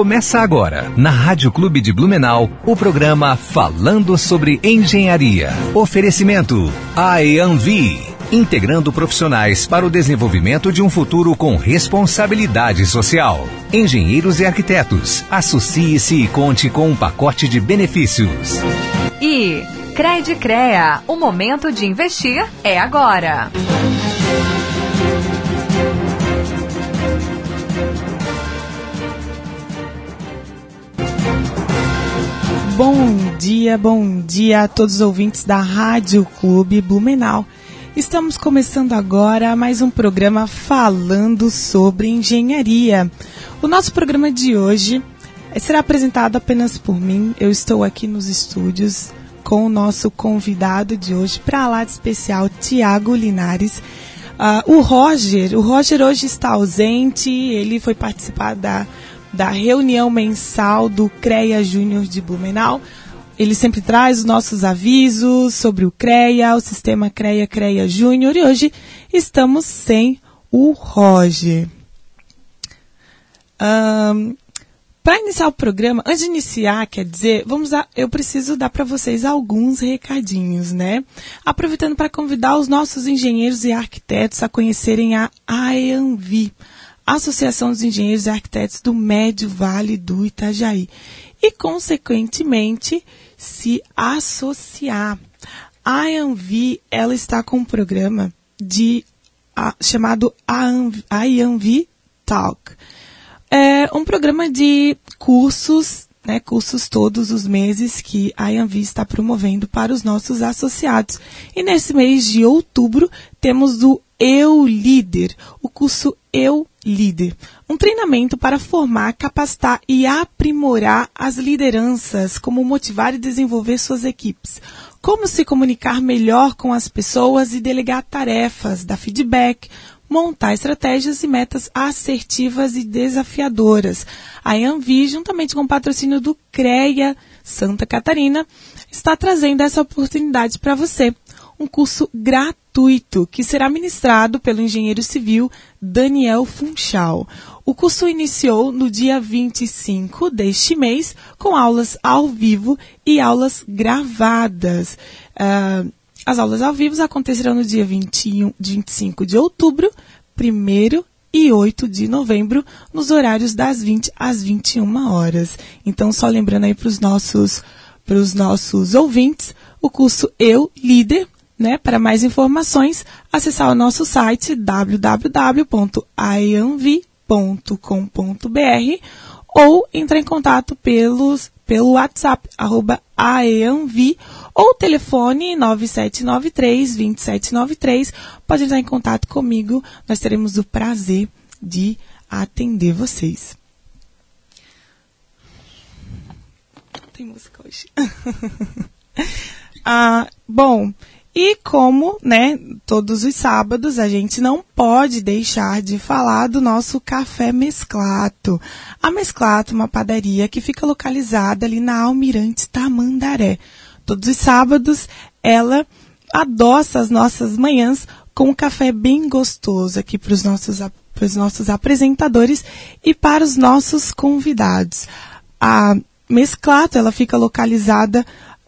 Começa agora, na Rádio Clube de Blumenau, o programa Falando sobre Engenharia. Oferecimento IAMV, integrando profissionais para o desenvolvimento de um futuro com responsabilidade social. Engenheiros e arquitetos, associe-se e conte com um pacote de benefícios. E Cred Crea, o momento de investir é agora. Bom dia, bom dia a todos os ouvintes da Rádio Clube Blumenau. Estamos começando agora mais um programa falando sobre engenharia. O nosso programa de hoje será apresentado apenas por mim. Eu estou aqui nos estúdios com o nosso convidado de hoje, para lá de especial, Tiago Linares. Uh, o Roger, o Roger hoje está ausente, ele foi participar da da reunião mensal do CREA Júnior de Blumenau. Ele sempre traz os nossos avisos sobre o CREA, o sistema CREA CREA Júnior, e hoje estamos sem o Roger. Um, para iniciar o programa, antes de iniciar, quer dizer, vamos a, eu preciso dar para vocês alguns recadinhos, né? Aproveitando para convidar os nossos engenheiros e arquitetos a conhecerem a AEANVI. Associação dos Engenheiros e Arquitetos do Médio Vale do Itajaí e, consequentemente, se associar. A ANVI, ela está com um programa de, a, chamado ANVI Talk. É um programa de cursos, né, cursos todos os meses que a ANVI está promovendo para os nossos associados. E nesse mês de outubro temos o Eu Líder, o curso Eu Líder. Um treinamento para formar, capacitar e aprimorar as lideranças, como motivar e desenvolver suas equipes. Como se comunicar melhor com as pessoas e delegar tarefas, dar feedback, montar estratégias e metas assertivas e desafiadoras. A Anvi, juntamente com o patrocínio do CREA Santa Catarina, está trazendo essa oportunidade para você um curso gratuito que será ministrado pelo engenheiro civil Daniel Funchal. O curso iniciou no dia 25 deste mês, com aulas ao vivo e aulas gravadas. Uh, as aulas ao vivo acontecerão no dia 21, 25 de outubro, 1 e 8 de novembro, nos horários das 20 às 21 horas. Então, só lembrando aí para os nossos, nossos ouvintes, o curso Eu Líder né? Para mais informações, acessar o nosso site www.aeanvi.com.br ou entrar em contato pelos, pelo WhatsApp, arroba aeanvi, ou telefone 9793 2793. Pode entrar em contato comigo, nós teremos o prazer de atender vocês. Tem música hoje. ah, bom, e como, né, todos os sábados a gente não pode deixar de falar do nosso café Mesclato. A Mesclato é uma padaria que fica localizada ali na Almirante Tamandaré. Todos os sábados ela adoça as nossas manhãs com um café bem gostoso aqui para os nossos, nossos apresentadores e para os nossos convidados. A Mesclato ela fica localizada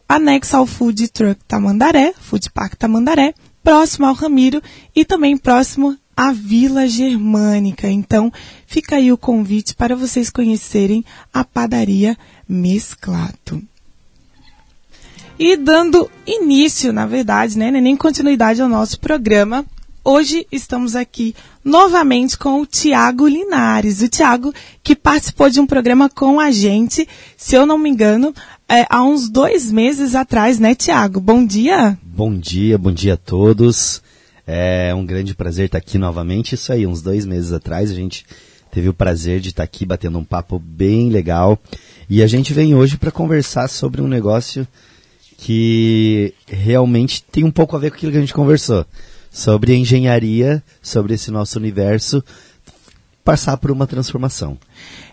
anexo ao Food Truck Tamandaré, Food Park Tamandaré, próximo ao Ramiro e também próximo à Vila Germânica. Então, fica aí o convite para vocês conhecerem a padaria Mesclato. E dando início, na verdade, né, nem continuidade ao nosso programa, hoje estamos aqui novamente com o Tiago Linares. O Tiago que participou de um programa com a gente, se eu não me engano, é, há uns dois meses atrás, né, Tiago? Bom dia. Bom dia, bom dia a todos. É um grande prazer estar aqui novamente. Isso aí, uns dois meses atrás a gente teve o prazer de estar aqui batendo um papo bem legal. E a gente vem hoje para conversar sobre um negócio que realmente tem um pouco a ver com aquilo que a gente conversou. Sobre engenharia, sobre esse nosso universo, passar por uma transformação.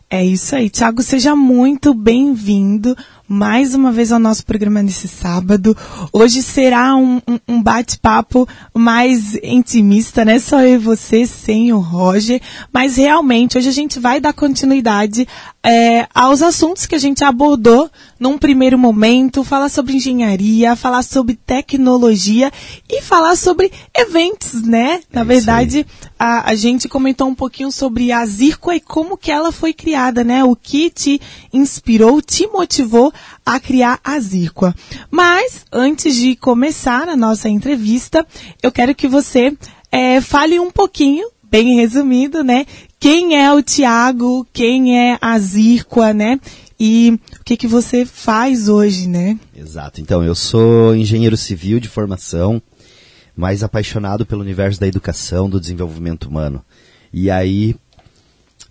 É isso aí. Tiago, seja muito bem-vindo mais uma vez ao nosso programa nesse sábado. Hoje será um, um, um bate-papo mais intimista, né? Só eu e você, sem o Roger. Mas realmente, hoje a gente vai dar continuidade é, aos assuntos que a gente abordou num primeiro momento, falar sobre engenharia, falar sobre tecnologia e falar sobre eventos, né? Na É verdade, a, a, gente comentou um pouquinho sobre a Zirco e como que ela foi criada, né? O que te inspirou, te motivou a criar a Zircoa. Mas, antes de começar a nossa entrevista, eu quero que você é, fale um pouquinho, bem resumido, né? Quem é o Tiago, quem é a Zircoa, né? E o que, que você faz hoje, né? Exato. Então, eu sou engenheiro civil de formação, mais apaixonado pelo universo da educação, do desenvolvimento humano. E aí,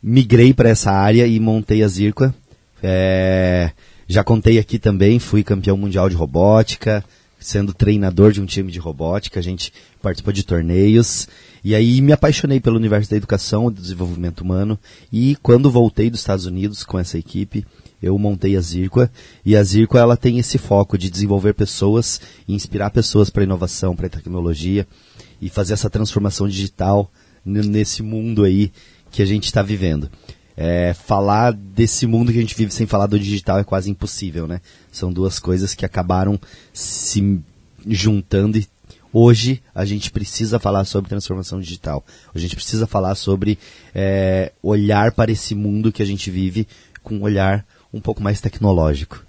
migrei para essa área e montei a Zircoa. É, já contei aqui também, fui campeão mundial de robótica, sendo treinador de um time de robótica, a gente participou de torneios. E aí me apaixonei pelo universo da educação e do desenvolvimento humano. E quando voltei dos Estados Unidos com essa equipe, eu montei a Zircoa. E a Zircoa ela tem esse foco de desenvolver pessoas inspirar pessoas para inovação, para tecnologia e fazer essa transformação digital nesse mundo aí que a gente está vivendo. É, falar desse mundo que a gente vive sem falar do digital é quase impossível, né? São duas coisas que acabaram se juntando e hoje a gente precisa falar sobre transformação digital. A gente precisa falar sobre é, olhar para esse mundo que a gente vive com um olhar um pouco mais tecnológico.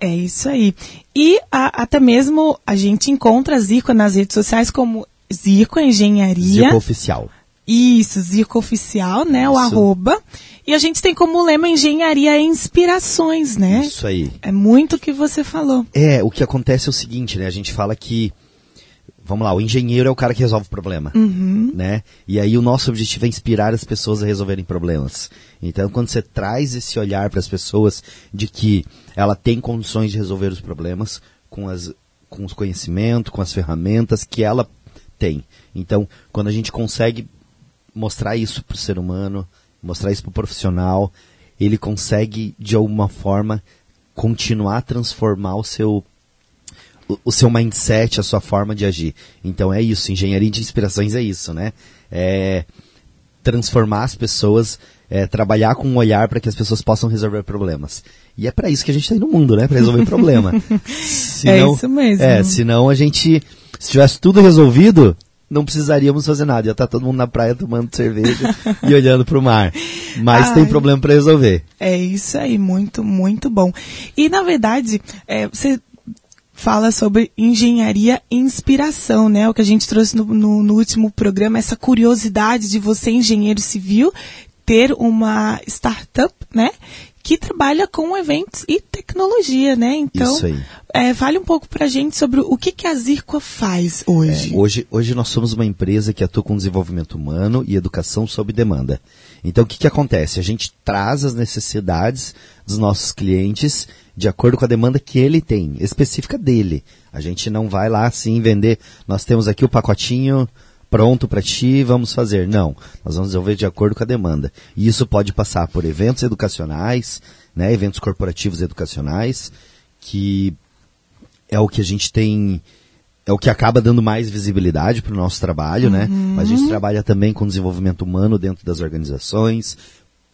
É isso aí. E a, até mesmo a gente encontra a Zico nas redes sociais como Zico Engenharia. Zico Oficial. Isso, Zico Oficial, né? Isso. O arroba. E a gente tem como lema engenharia e inspirações, né? Isso aí. É muito o que você falou. É, o que acontece é o seguinte, né? A gente fala que, vamos lá, o engenheiro é o cara que resolve o problema, uhum. né? E aí o nosso objetivo é inspirar as pessoas a resolverem problemas. Então, quando você traz esse olhar para as pessoas de que ela tem condições de resolver os problemas com, as, com os conhecimentos, com as ferramentas que ela tem. Então, quando a gente consegue mostrar isso para o ser humano, mostrar isso para o profissional, ele consegue, de alguma forma, continuar a transformar o seu, o, o, seu mindset, a sua forma de agir. Então é isso, engenharia de inspirações é isso, né? É transformar as pessoas, é, trabalhar com um olhar para que as pessoas possam resolver problemas. E é para isso que a gente está aí no mundo, né? Para resolver problema. senão, é isso mesmo. É, senão a gente, se tivesse tudo resolvido, não precisaríamos fazer nada. Ia estar todo mundo na praia tomando cerveja e olhando para o mar. Mas Ai, tem problema para resolver. É isso aí, muito, muito bom. E na verdade, é, você fala sobre engenharia e inspiração, né? O que a gente trouxe no, no, no último programa, essa curiosidade de você, engenheiro civil, ter uma startup, né? Que trabalha com eventos e tecnologia, né? Então, é, fale um pouco pra gente sobre o que, que a Zircoa faz hoje. É, hoje. Hoje nós somos uma empresa que atua com desenvolvimento humano e educação sob demanda. Então, o que, que acontece? A gente traz as necessidades dos nossos clientes de acordo com a demanda que ele tem, específica dele. A gente não vai lá assim vender, nós temos aqui o pacotinho pronto para ti, vamos fazer. Não, nós vamos desenvolver de acordo com a demanda. E isso pode passar por eventos educacionais, né, eventos corporativos educacionais, que é o que a gente tem, é o que acaba dando mais visibilidade para o nosso trabalho, né? Uhum. Mas a gente trabalha também com desenvolvimento humano dentro das organizações,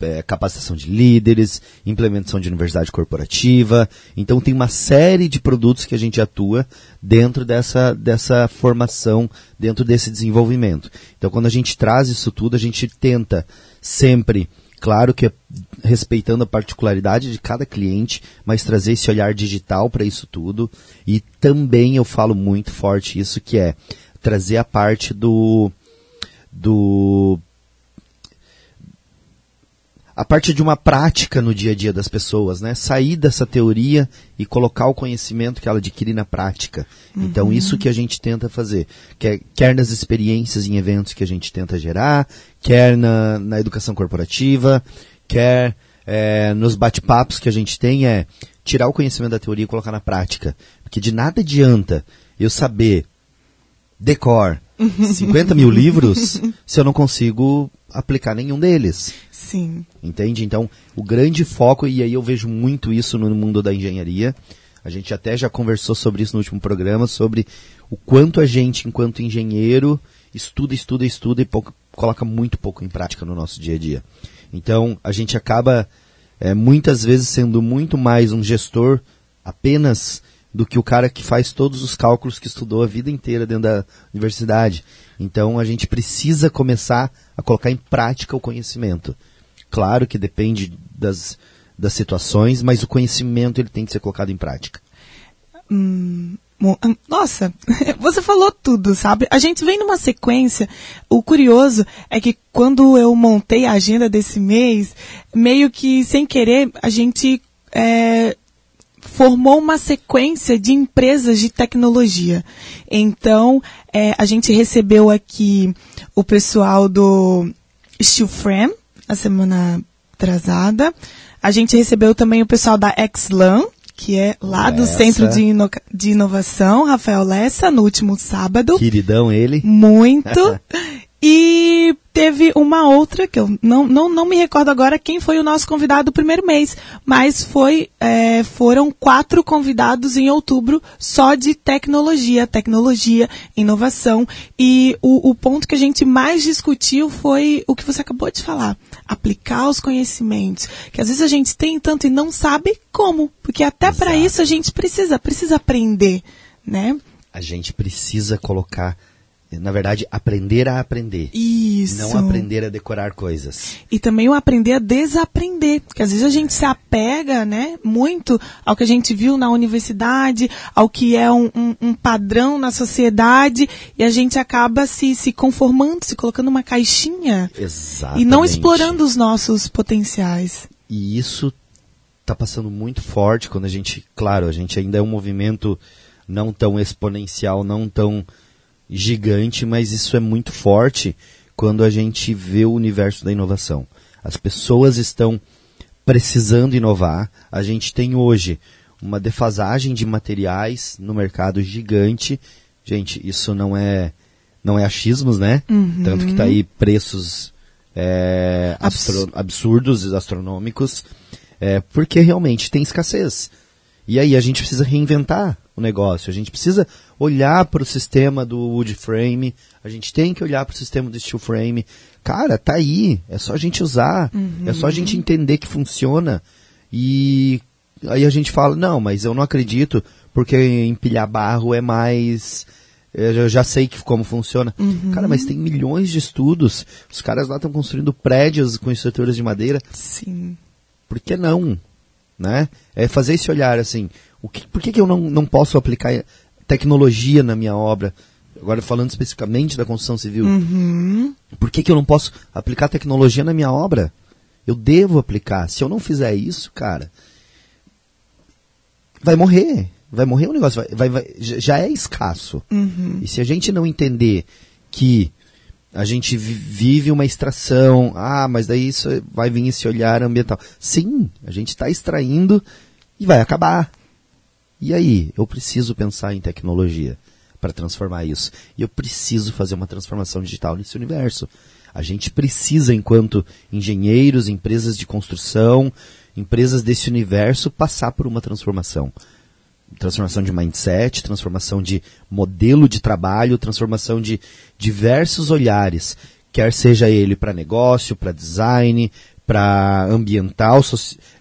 é, capacitação de líderes, implementação de universidade corporativa. Então tem uma série de produtos que a gente atua dentro dessa, dessa formação, dentro desse desenvolvimento. Então quando a gente traz isso tudo, a gente tenta sempre, claro que respeitando a particularidade de cada cliente, mas trazer esse olhar digital para isso tudo. E também eu falo muito forte isso, que é trazer a parte do do a parte de uma prática no dia a dia das pessoas, né? Sair dessa teoria e colocar o conhecimento que ela adquire na prática. Uhum. Então, isso que a gente tenta fazer. Quer, quer nas experiências em eventos que a gente tenta gerar, quer na, na educação corporativa, quer é, nos bate-papos que a gente tem, é tirar o conhecimento da teoria e colocar na prática. Porque de nada adianta eu saber decor, 50 mil livros se eu não consigo aplicar nenhum deles. Sim. Entende? Então, o grande foco, e aí eu vejo muito isso no mundo da engenharia, a gente até já conversou sobre isso no último programa, sobre o quanto a gente, enquanto engenheiro, estuda, estuda, estuda e pouco, coloca muito pouco em prática no nosso dia a dia. Então, a gente acaba é, muitas vezes sendo muito mais um gestor apenas do que o cara que faz todos os cálculos que estudou a vida inteira dentro da universidade. Então a gente precisa começar a colocar em prática o conhecimento. Claro que depende das, das situações, mas o conhecimento ele tem que ser colocado em prática. Hum, nossa, você falou tudo, sabe? A gente vem numa sequência. O curioso é que quando eu montei a agenda desse mês, meio que sem querer, a gente é, formou uma sequência de empresas de tecnologia. Então, é, a gente recebeu aqui o pessoal do Steel Frame, a semana atrasada. A gente recebeu também o pessoal da Xlan, que é lá Lessa. do Centro de, Ino de Inovação, Rafael Lessa, no último sábado. Queridão ele. Muito. E teve uma outra, que eu não, não, não me recordo agora quem foi o nosso convidado do primeiro mês, mas foi, é, foram quatro convidados em outubro só de tecnologia, tecnologia, inovação. E o, o ponto que a gente mais discutiu foi o que você acabou de falar. Aplicar os conhecimentos. Que às vezes a gente tem tanto e não sabe como. Porque até para isso a gente precisa, precisa aprender, né? A gente precisa colocar na verdade, aprender a aprender. Isso. Não aprender a decorar coisas. E também o aprender a desaprender. Porque às vezes a gente se apega, né, muito ao que a gente viu na universidade, ao que é um, um, um padrão na sociedade, e a gente acaba se, se conformando, se colocando numa caixinha. Exatamente. E não explorando os nossos potenciais. E isso está passando muito forte quando a gente, claro, a gente ainda é um movimento não tão exponencial, não tão gigante, mas isso é muito forte quando a gente vê o universo da inovação. As pessoas estão precisando inovar. A gente tem hoje uma defasagem de materiais no mercado gigante. Gente, isso não é não é achismos, né? Uhum. Tanto que está aí preços é, astro, absurdos e astronômicos, é, porque realmente tem escassez. E aí a gente precisa reinventar o negócio. A gente precisa olhar para o sistema do wood frame, a gente tem que olhar para o sistema do steel frame. Cara, tá aí, é só a gente usar, uhum. é só a gente entender que funciona. E aí a gente fala, não, mas eu não acredito, porque empilhar barro é mais. Eu já sei que, como funciona. Uhum. Cara, mas tem milhões de estudos. Os caras lá estão construindo prédios com estruturas de madeira. Sim. Por que não? Né? É fazer esse olhar assim. O que, por que, que eu não, não posso aplicar tecnologia na minha obra? Agora falando especificamente da construção civil. Uhum. Por que, que eu não posso aplicar tecnologia na minha obra? Eu devo aplicar. Se eu não fizer isso, cara, vai morrer. Vai morrer o negócio. Vai, vai, vai já é escasso. Uhum. E se a gente não entender que a gente vive uma extração, ah, mas daí isso vai vir esse olhar ambiental. Sim, a gente está extraindo e vai acabar. E aí, eu preciso pensar em tecnologia para transformar isso. E eu preciso fazer uma transformação digital nesse universo. A gente precisa, enquanto engenheiros, empresas de construção, empresas desse universo, passar por uma transformação. Transformação de mindset, transformação de modelo de trabalho, transformação de diversos olhares, quer seja ele para negócio, para design, para ambiental,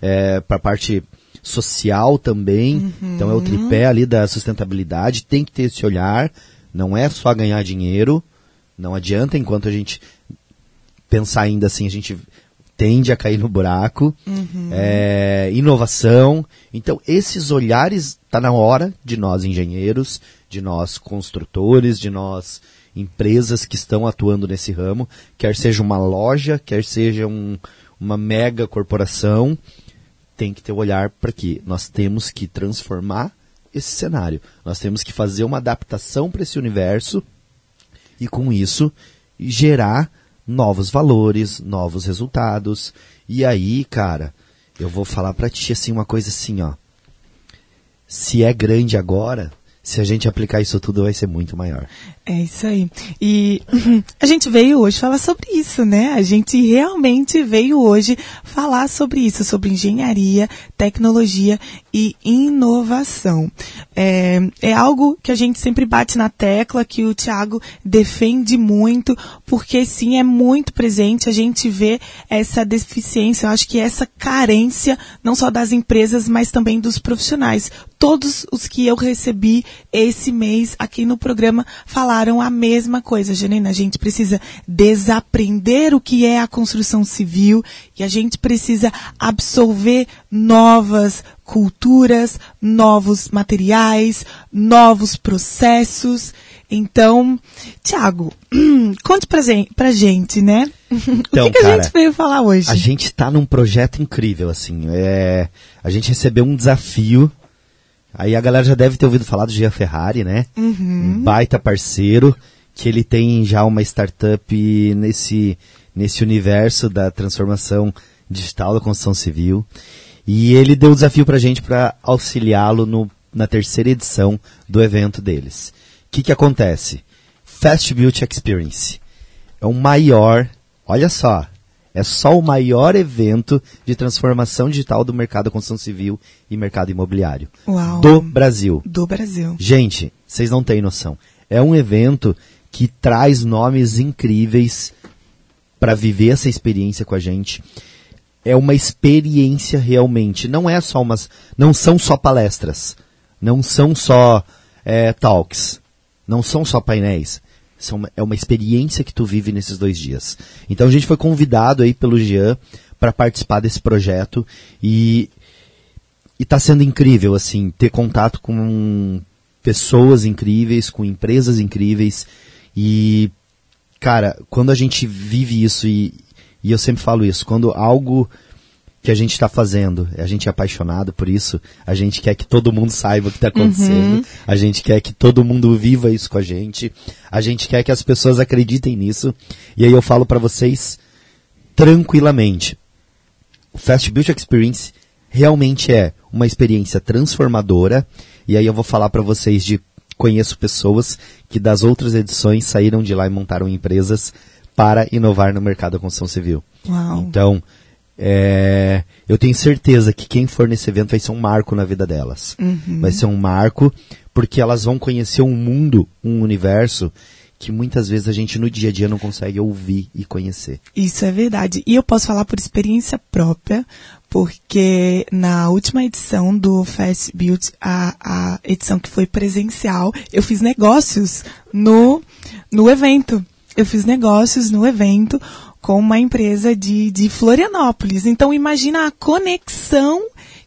é, para parte social também. Uhum. Então é o tripé ali da sustentabilidade, tem que ter esse olhar, não é só ganhar dinheiro, não adianta enquanto a gente pensar ainda assim, a gente tende a cair no buraco. Uhum. É, inovação. Então, esses olhares, está na hora de nós engenheiros, de nós construtores, de nós empresas que estão atuando nesse ramo, quer seja uma loja, quer seja um, uma mega corporação, tem que ter o um olhar para que nós temos que transformar esse cenário. Nós temos que fazer uma adaptação para esse universo e com isso gerar novos valores, novos resultados. E aí, cara, eu vou falar para ti assim uma coisa assim, ó. Se é grande agora, se a gente aplicar isso tudo, vai ser muito maior. É isso aí. E a gente veio hoje falar sobre isso, né? A gente realmente veio hoje falar sobre isso, sobre engenharia, tecnologia e inovação. É, é algo que a gente sempre bate na tecla, que o Tiago defende muito, porque sim, é muito presente. A gente vê essa deficiência, eu acho que essa carência, não só das empresas, mas também dos profissionais. Todos os que eu recebi esse mês aqui no programa falaram a mesma coisa, Janina. A gente precisa desaprender o que é a construção civil e a gente precisa absorver novas culturas, novos materiais, novos processos. Então, Tiago, conte pra gente, pra gente né? Então, o que, que cara, a gente veio falar hoje? A gente está num projeto incrível, assim. É, a gente recebeu um desafio. Aí a galera já deve ter ouvido falar do Gia Ferrari, né? Um baita parceiro, que ele tem já uma startup nesse, nesse universo da transformação digital da construção civil. E ele deu o desafio pra gente para auxiliá-lo na terceira edição do evento deles. O que, que acontece? Fast Built Experience é o maior, olha só, é só o maior evento de transformação digital do mercado da construção civil e mercado imobiliário Uau. do Brasil. Do Brasil. Gente, vocês não têm noção. É um evento que traz nomes incríveis para viver essa experiência com a gente. É uma experiência realmente. Não é só umas, não são só palestras, não são só é, talks, não são só painéis. São, é uma experiência que tu vive nesses dois dias. Então a gente foi convidado aí pelo Jean para participar desse projeto e e tá sendo incrível, assim, ter contato com pessoas incríveis, com empresas incríveis. E, cara, quando a gente vive isso, e, e eu sempre falo isso, quando algo que a gente está fazendo, a gente é apaixonado por isso, a gente quer que todo mundo saiba o que está acontecendo, a gente quer que todo mundo viva isso com a gente, a gente quer que as pessoas acreditem nisso. E aí eu falo para vocês tranquilamente, o Fast Build Experience realmente é uma experiência transformadora. E aí eu vou falar para vocês de conheço pessoas que das outras edições saíram de lá e montaram empresas para inovar no mercado da construção civil. Uau. Então, é, eu tenho certeza que quem for nesse evento vai ser um marco na vida delas. Vai ser um marco porque elas vão conhecer um mundo, um universo que muitas vezes a gente no dia a dia não consegue ouvir e conhecer. Isso é verdade. E eu posso falar por experiência própria, porque na última edição do Fast Build, a, a edição que foi presencial, eu fiz negócios no, no evento. Eu fiz negócios no evento com uma empresa de, de Florianópolis. Então imagina a conexão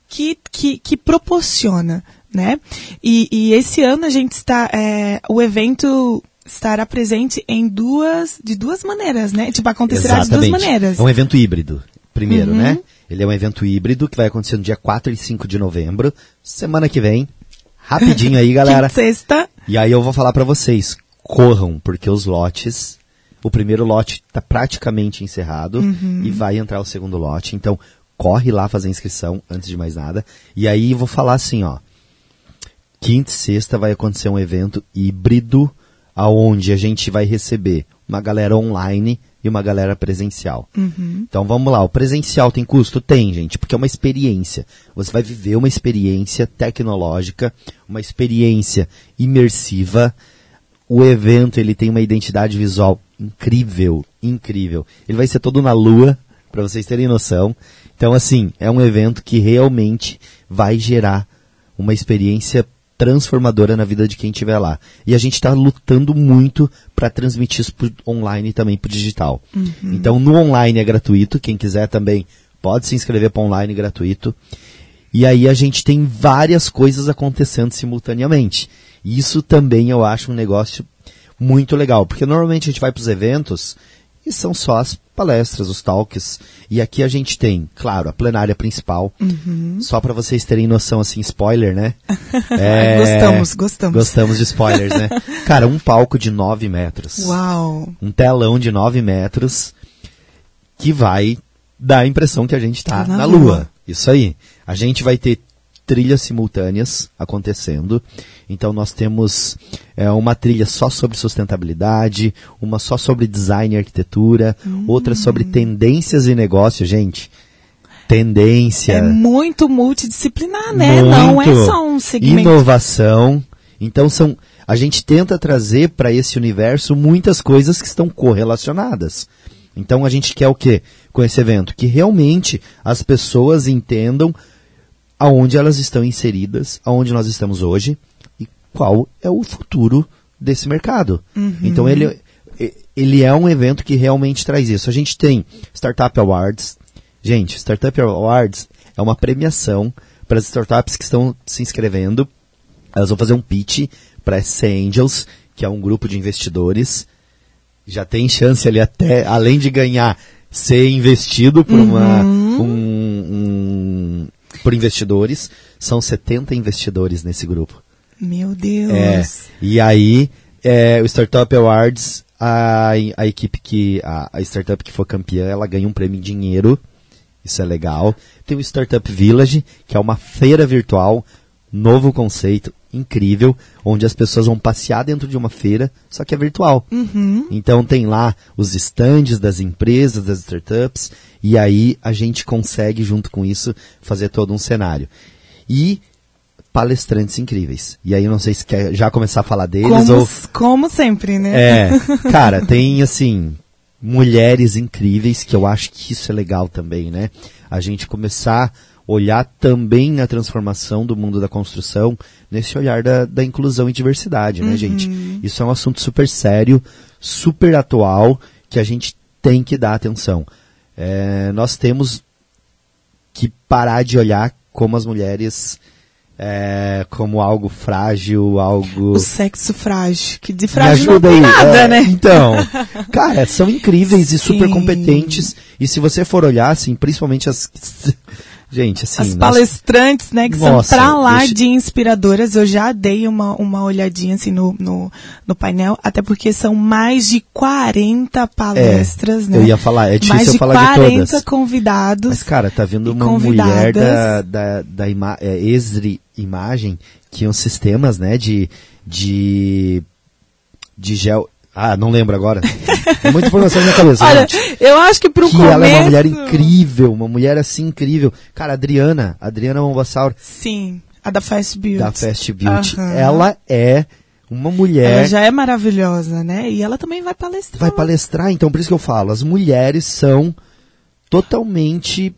que, que, que proporciona, né? E, e esse ano a gente está, é, o evento estará presente em duas, de duas maneiras, né? Tipo, acontecerá de duas maneiras. Uhum. É um evento híbrido, primeiro, né? Ele é um evento híbrido que vai acontecer no dia 4 e 5 de novembro, semana que vem. Rapidinho aí, galera. Quinta, sexta. E aí eu vou falar pra vocês, corram, porque os lotes, o primeiro lote tá praticamente encerrado Uhum. e vai entrar o segundo lote. Então, corre lá fazer a inscrição antes de mais nada. E aí vou falar assim, ó. Quinta e sexta vai acontecer um evento híbrido aonde a gente vai receber uma galera online e uma galera presencial. Então vamos lá, o presencial tem custo? Tem, gente, porque é uma experiência. Você vai viver uma experiência tecnológica, uma experiência imersiva. O evento ele tem uma identidade visual incrível, incrível. Ele vai ser todo na lua, para vocês terem noção. Então assim, é um evento que realmente vai gerar uma experiência transformadora na vida de quem estiver lá. E a gente está lutando muito para transmitir isso pro online e também para digital. Então, no online é gratuito, quem quiser também pode se inscrever para online gratuito. E aí a gente tem várias coisas acontecendo simultaneamente. Isso também eu acho um negócio muito legal, porque normalmente a gente vai para os eventos e são só as palestras, os talks. E aqui a gente tem, claro, a plenária principal. Só para vocês terem noção, assim, spoiler, né? É, Gostamos, gostamos. Gostamos de spoilers, né? Cara, um palco de 9 metros. Uau. Um telão de 9 metros que vai dar a impressão que a gente está Tá na na, lua. lua. Isso aí. A gente vai ter trilhas simultâneas acontecendo. Então nós temos é, uma trilha só sobre sustentabilidade, uma só sobre design e arquitetura, hum. outra sobre tendências e negócio, gente. Tendência. É muito multidisciplinar, né? Muito Não é só um segmento. Inovação. Então são a gente tenta trazer para esse universo muitas coisas que estão correlacionadas. Então a gente quer o quê com esse evento? Que realmente as pessoas entendam aonde elas estão inseridas, aonde nós estamos hoje e qual é o futuro desse mercado. Uhum. Então ele, ele é um evento que realmente traz isso. A gente tem Startup Awards. Gente, Startup Awards é uma premiação para as startups que estão se inscrevendo. Elas vão fazer um pitch para a Angels, que é um grupo de investidores. Já tem chance ali até, além de ganhar, ser investido por uhum. uma, um, um, por investidores. São 70 investidores nesse grupo. Meu Deus! É, e aí, é, o Startup Awards, a, a equipe que, a, a startup que for campeã, ela ganha um prêmio em dinheiro. Isso é legal. Tem o Startup Village, que é uma feira virtual, novo conceito, incrível, onde as pessoas vão passear dentro de uma feira, só que é virtual. Uhum. Então tem lá os estandes das empresas, das startups, e aí a gente consegue, junto com isso, fazer todo um cenário. E palestrantes incríveis. E aí não sei se quer já começar a falar deles como, ou... Como sempre, né? É, cara, tem assim, mulheres incríveis, que eu acho que isso é legal também, né? A gente começar olhar também na transformação do mundo da construção, nesse olhar da, da inclusão e diversidade, né, uhum. gente? Isso é um assunto super sério, super atual, que a gente tem que dar atenção. É, nós temos que parar de olhar como as mulheres é, como algo frágil, algo. O sexo frágil, que de frágil não tem nada, é, né? Então, cara, são incríveis Sim. e super competentes. E se você for olhar, assim, principalmente as Gente, assim. As palestrantes, né, que Nossa, são pra lá deixa... de inspiradoras. Eu já dei uma, uma olhadinha assim no, no, no, painel, até porque são mais de 40 palestras, é, né? Eu ia falar, é difícil mais eu falar de todas. 40 convidados. Mas, cara, tá vindo uma mulher da, da, da ima é, Esri Imagem, que são sistemas, né, de, de, de gel, ah, não lembro agora. É muita informação na minha cabeça. Olha, gente. eu acho que pro que começo... ela é uma mulher incrível, uma mulher assim incrível. Cara, a Adriana, Adriana Mombassauro. Sim, a da Fast Beauty. Da Fast Beauty. Uhum. Ela é uma mulher... Ela já é maravilhosa, né? E ela também vai palestrar. Vai palestrar, então por isso que eu falo, as mulheres são totalmente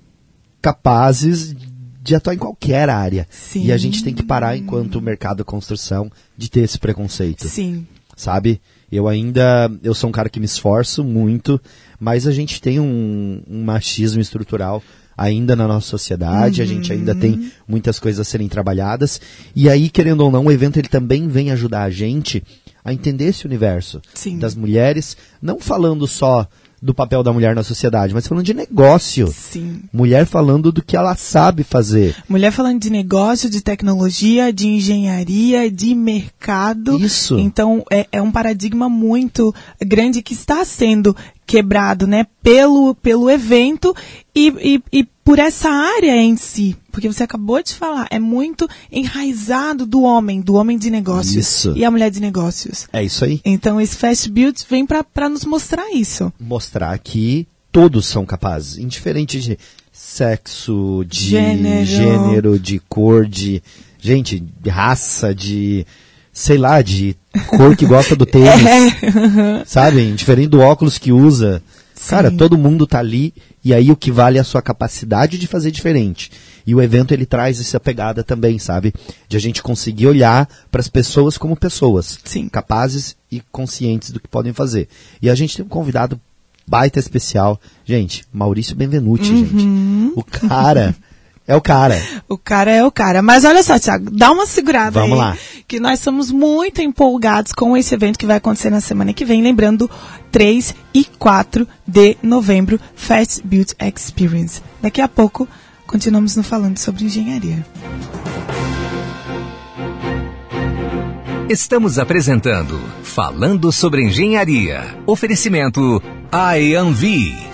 capazes de atuar em qualquer área. Sim. E a gente tem que parar enquanto mercado construção de ter esse preconceito. Sim. Sabe? Eu ainda, eu sou um cara que me esforço muito, mas a gente tem um, um machismo estrutural ainda na nossa sociedade, uhum. a gente ainda tem uhum. muitas coisas a serem trabalhadas. E aí, querendo ou não, o evento ele também vem ajudar a gente a entender esse universo Sim. das mulheres, não falando só do papel da mulher na sociedade, mas falando de negócio. Sim. Mulher falando do que ela sabe fazer. Mulher falando de negócio, de tecnologia, de engenharia, de mercado. Isso. Então é, é um paradigma muito grande que está sendo quebrado, né, pelo, pelo evento e, e, e, por essa área em si. Porque você acabou de falar, é muito enraizado do homem, do homem de negócios. Isso. E a mulher de negócios. É isso aí. Então esse Fast Build vem para nos mostrar isso. Mostrar que todos são capazes, indiferente de sexo, de gênero, gênero de cor, de. Gente, de raça, de sei lá, de cor que gosta do tênis. é. Sabe? Diferente do óculos que usa. Sim. Cara, todo mundo tá ali e aí o que vale é a sua capacidade de fazer diferente. E o evento ele traz essa pegada também, sabe? De a gente conseguir olhar para as pessoas como pessoas, Sim. capazes e conscientes do que podem fazer. E a gente tem um convidado baita especial, gente, Maurício Benvenuti, uhum. gente. O cara É o cara. O cara é o cara. Mas olha só, Thiago, dá uma segurada Vamos aí. lá. Que nós estamos muito empolgados com esse evento que vai acontecer na semana que vem. Lembrando, 3 e 4 de novembro, Fast Build Experience. Daqui a pouco, continuamos no falando sobre engenharia. Estamos apresentando Falando sobre Engenharia. Oferecimento IAMV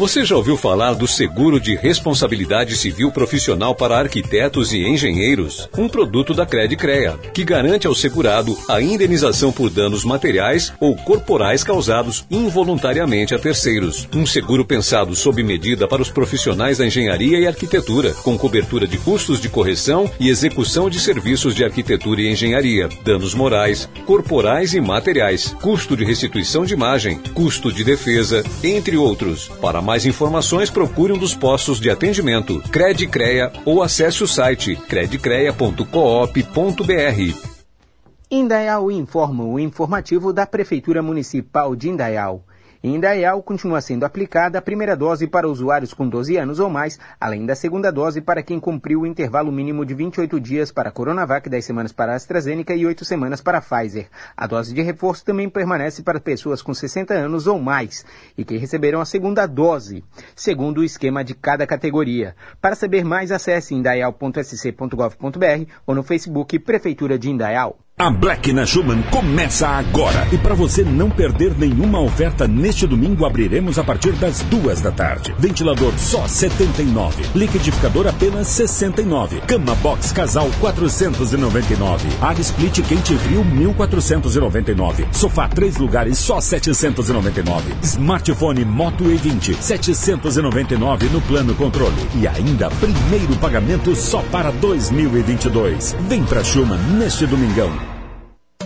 Você já ouviu falar do seguro de responsabilidade civil profissional para arquitetos e engenheiros? Um produto da Credicrea, que garante ao segurado a indenização por danos materiais ou corporais causados involuntariamente a terceiros. Um seguro pensado sob medida para os profissionais da engenharia e arquitetura, com cobertura de custos de correção e execução de serviços de arquitetura e engenharia, danos morais, corporais e materiais, custo de restituição de imagem, custo de defesa, entre outros. Para mais informações, procure um dos postos de atendimento, Credicreia ou acesse o site credicreia.coop.br. Indaial informa o informativo da Prefeitura Municipal de Indaial. Em Indaial, continua sendo aplicada a primeira dose para usuários com 12 anos ou mais, além da segunda dose para quem cumpriu o intervalo mínimo de 28 dias para a Coronavac, 10 semanas para a AstraZeneca e 8 semanas para a Pfizer. A dose de reforço também permanece para pessoas com 60 anos ou mais e que receberam a segunda dose, segundo o esquema de cada categoria. Para saber mais, acesse indaial.sc.gov.br ou no Facebook Prefeitura de Indaial. A Black na Schumann começa agora. E para você não perder nenhuma oferta, neste domingo abriremos a partir das duas da tarde. Ventilador só 79. Liquidificador apenas 69. Cama box casal 499. Área split quente frio 1499. Sofá três lugares só 799. Smartphone Moto E20 799 no plano controle. E ainda primeiro pagamento só para 2022. Vem pra Schumann neste domingão.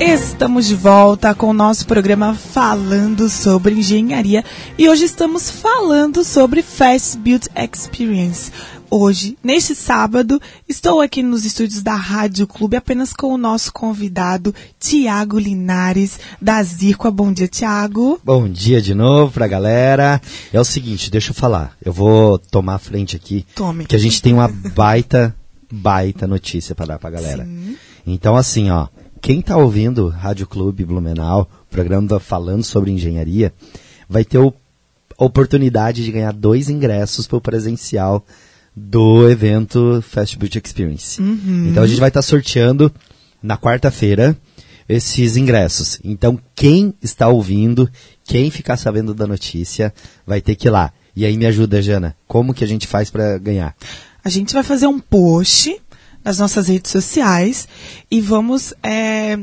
Estamos de volta com o nosso programa falando sobre engenharia e hoje estamos falando sobre Fast Build Experience. Hoje, neste sábado, estou aqui nos estúdios da Rádio Clube apenas com o nosso convidado Tiago Linares da Zircoa. Bom dia, Tiago. Bom dia de novo pra galera. É o seguinte, deixa eu falar. Eu vou tomar a frente aqui. Tome. Que a gente tem uma baita, baita notícia para dar pra galera. Sim. Então, assim, ó. Quem tá ouvindo Rádio Clube Blumenau, programa falando sobre engenharia, vai ter o, a oportunidade de ganhar dois ingressos para o presencial do evento Fast Beauty Experience. Então a gente vai estar sorteando na quarta-feira esses ingressos. Então quem está ouvindo, quem ficar sabendo da notícia, vai ter que ir lá. E aí me ajuda, Jana. Como que a gente faz para ganhar? A gente vai fazer um post nas nossas redes sociais e vamos é,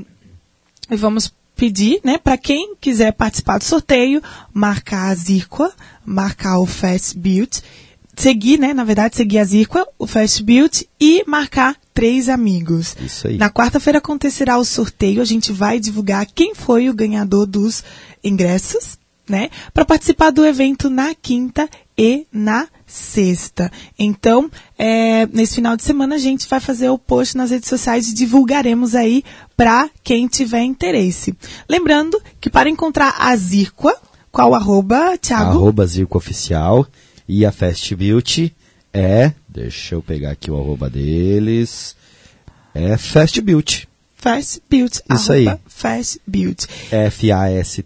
e vamos pedir, né, para quem quiser participar do sorteio, marcar a Zirqua, marcar o Fast Build, seguir, né, na verdade, seguir a Zirqua, o Fast Build e marcar três amigos. Isso aí. Na quarta-feira acontecerá o sorteio, a gente vai divulgar quem foi o ganhador dos ingressos, né, para participar do evento na quinta e na sexta. Então, é, nesse final de semana a gente vai fazer o post nas redes sociais e divulgaremos aí para quem tiver interesse. Lembrando que para encontrar a Zirqua, qual arroba, Thiago? Arroba Zirco Oficial e a Fast Beauty é, deixa eu pegar aqui o arroba deles, é Fast Beauty. Fast Build. Isso aí. Fast Build. F-A-S-T-B-U-I-L-T.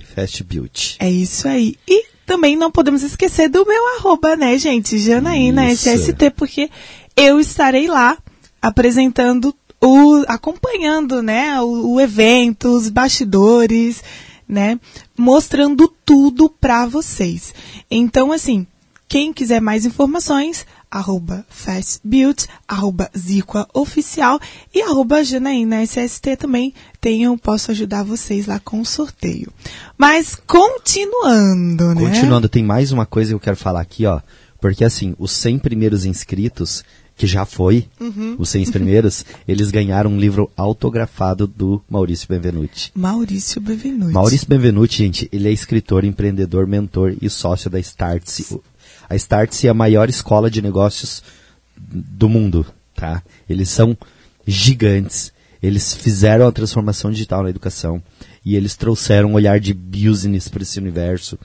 Fast Beauty. É isso aí. E também não podemos esquecer do meu arroba, né, gente? Janaína Isso. SST, porque eu estarei lá apresentando o, acompanhando, né, o, o evento, os bastidores, né, mostrando tudo pra vocês. Então, assim, quem quiser mais informações, arroba fastbuild, arroba Zirqua Oficial e arroba Janaína SST também tenho, posso ajudar vocês lá com o sorteio. Mas continuando, né? Continuando, tem mais uma coisa que eu quero falar aqui, ó. Porque assim, os 100 primeiros inscritos, que já foi, Uhum. os 100 primeiros, eles ganharam um livro autografado do Maurício Benvenuti. Maurício Benvenuti. Maurício Benvenuti, gente, ele é escritor, empreendedor, mentor e sócio da Startse. A Startse é a maior escola de negócios do mundo. tá? Eles são gigantes. Eles fizeram a transformação digital na educação e eles trouxeram um olhar de business para esse universo.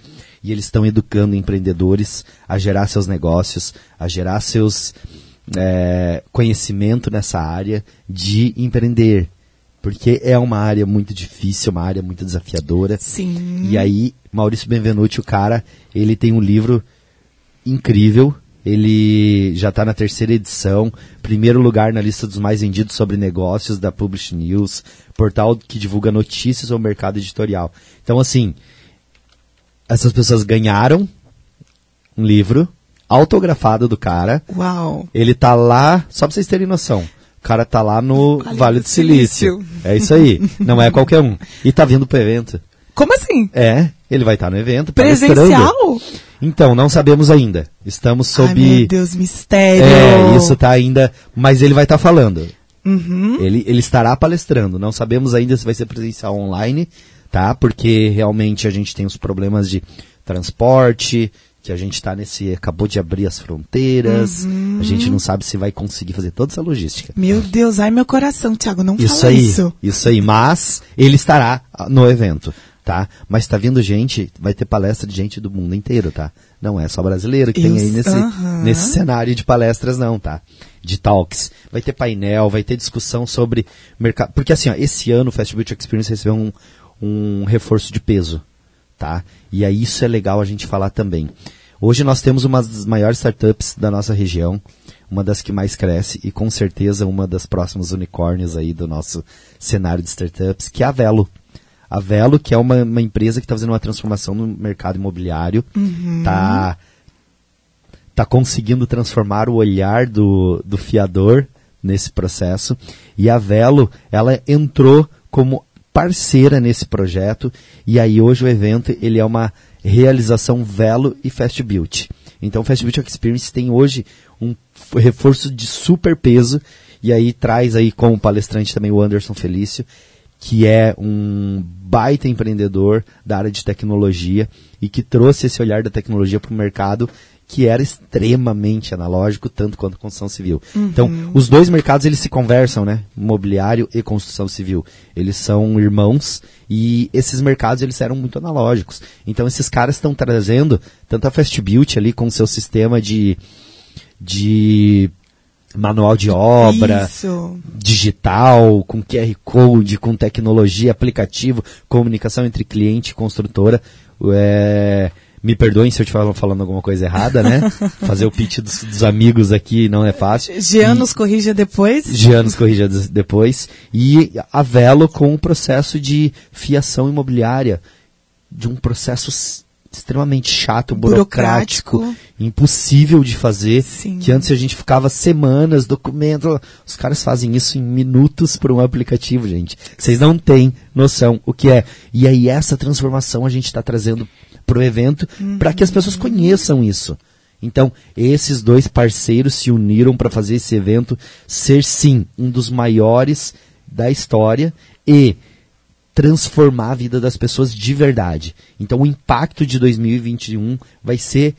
E eles estão educando empreendedores a gerar seus negócios, a gerar seus é, conhecimento nessa área de empreender. Porque é uma área muito difícil, uma área muito desafiadora. Sim. E aí, Maurício Benvenuti, o cara, ele tem um livro incrível. Ele já está na terceira edição, primeiro lugar na lista dos mais vendidos sobre negócios da Publish News, portal que divulga notícias sobre o mercado editorial. Então, assim, essas pessoas ganharam um livro autografado do cara. Uau. Ele tá lá, só pra vocês terem noção. O cara tá lá no Vale Vale, do do Silício. Silício. É isso aí. Não é qualquer um. E tá vindo pro evento. Como assim? É, ele vai estar no evento. palestrando. Então, não sabemos ainda. Estamos sob. Ai, meu Deus, mistério. É, isso tá ainda. Mas ele vai estar falando. Uhum. Ele, ele estará palestrando. Não sabemos ainda se vai ser presencial online, tá? Porque realmente a gente tem os problemas de transporte, que a gente está nesse. acabou de abrir as fronteiras. Uhum. A gente não sabe se vai conseguir fazer toda essa logística. Meu Deus, ai meu coração, Thiago, não Isso fala aí, isso. isso aí. Mas ele estará no evento, tá? Mas tá vindo gente, vai ter palestra de gente do mundo inteiro, tá? Não é só brasileiro que tem Eu- aí nesse, aham. nesse cenário de palestras, não, tá? De talks. Vai ter painel, vai ter discussão sobre mercado. Porque assim, ó, esse ano o Fast Beauty Experience recebeu um, um reforço de peso, tá? E aí isso é legal a gente falar também. Hoje nós temos uma das maiores startups da nossa região, uma das que mais cresce e com certeza uma das próximas unicórnios aí do nosso cenário de startups, que é a Velo. A Velo, que é uma, uma empresa que está fazendo uma transformação no mercado imobiliário, tá, tá conseguindo transformar o olhar do, do fiador nesse processo. E a Velo, ela entrou como parceira nesse projeto e aí hoje o evento ele é uma realização Velo e Fast Beauty. Então o Fast Beauty Experience tem hoje um reforço de super peso e aí traz aí como palestrante também o Anderson Felício, que é um baita empreendedor da área de tecnologia e que trouxe esse olhar da tecnologia para o mercado que era extremamente analógico, tanto quanto a construção civil. Então, os dois mercados eles se conversam, né? Imobiliário e construção civil. Eles são irmãos e esses mercados eles eram muito analógicos. Então, esses caras estão trazendo tanto a Fast Beauty ali com o seu sistema de de manual de obra, Isso. digital, com QR Code, com tecnologia, aplicativo, comunicação entre cliente e construtora. É, me perdoem se eu estiver falando alguma coisa errada, né? Fazer o pitch dos, dos amigos aqui não é fácil. Jean E- nos corrija depois. Jean nos corrija depois. E a Velo com o processo de fiação imobiliária, de um processo extremamente chato, burocrático, Burocrático. impossível de fazer, Sim. que antes a gente ficava semanas, documento, os caras fazem isso em minutos por um aplicativo, gente. Vocês não têm noção o que é. E aí essa transformação a gente está trazendo pro evento para que as pessoas conheçam isso. Então, esses dois parceiros se uniram para fazer esse evento ser, sim, um dos maiores da história e transformar a vida das pessoas de verdade. Então, o impacto de 2021 vai ser